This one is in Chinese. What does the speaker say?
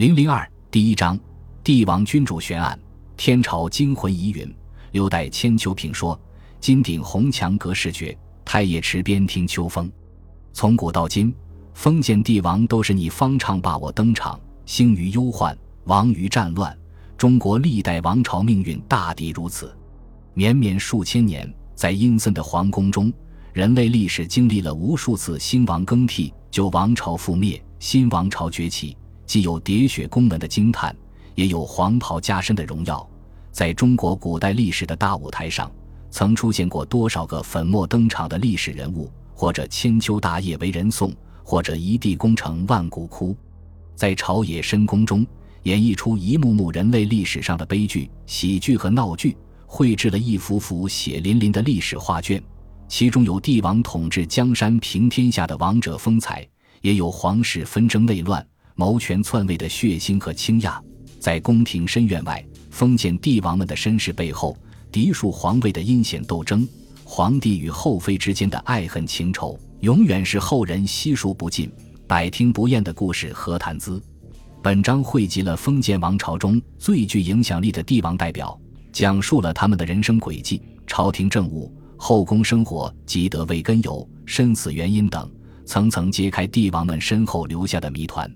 零零二第一章，帝王君主悬案。天朝惊魂疑云，留待千秋评说。金顶红墙隔世绝，太液池边听秋风。从古到今，封建帝王都是你方唱罢我登场，兴于忧患，亡于战乱。中国历代王朝命运大抵如此。绵绵数千年，在阴森的皇宫中，人类历史经历了无数次兴亡更替，旧王朝覆灭，新王朝崛起。既有喋血宫门的惊叹，也有黄袍加身的荣耀。在中国古代历史的大舞台上，曾出现过多少个粉墨登场的历史人物？或者千秋大业为人颂，或者一地功成万骨枯。在朝野深宫中，演绎出一幕幕人类历史上的悲剧、喜剧和闹剧，绘制了一幅幅血淋淋的历史画卷。其中有帝王统治江山、平天下的王者风采，也有皇室纷争内乱。谋权篡位的血腥和倾轧，在宫廷深院外，封建帝王们的身世背后，嫡庶皇位的阴险斗争，皇帝与后妃之间的爱恨情仇，永远是后人悉数不尽、百听不厌的故事和谈资。本章汇集了封建王朝中最具影响力的帝王代表，讲述了他们的人生轨迹、朝廷政务、后宫生活及得位根由、身死原因等，层层揭开帝王们身后留下的谜团。